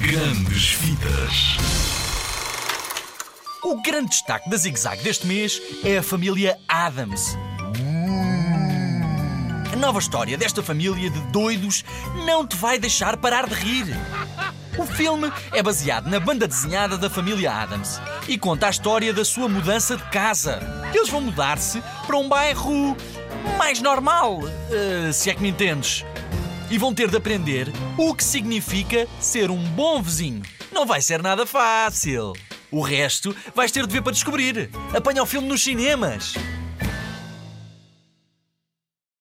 Grandes Vidas. O grande destaque da Zig Zag deste mês é a família Adams. A nova história desta família de doidos não te vai deixar parar de rir. O filme é baseado na banda desenhada da família Adams e conta a história da sua mudança de casa. Eles vão mudar-se para um bairro mais normal, eh, se é que me entendes. E vão ter de aprender o que significa ser um bom vizinho. Não vai ser nada fácil. O resto vais ter de ver para descobrir. Apanha o filme nos cinemas.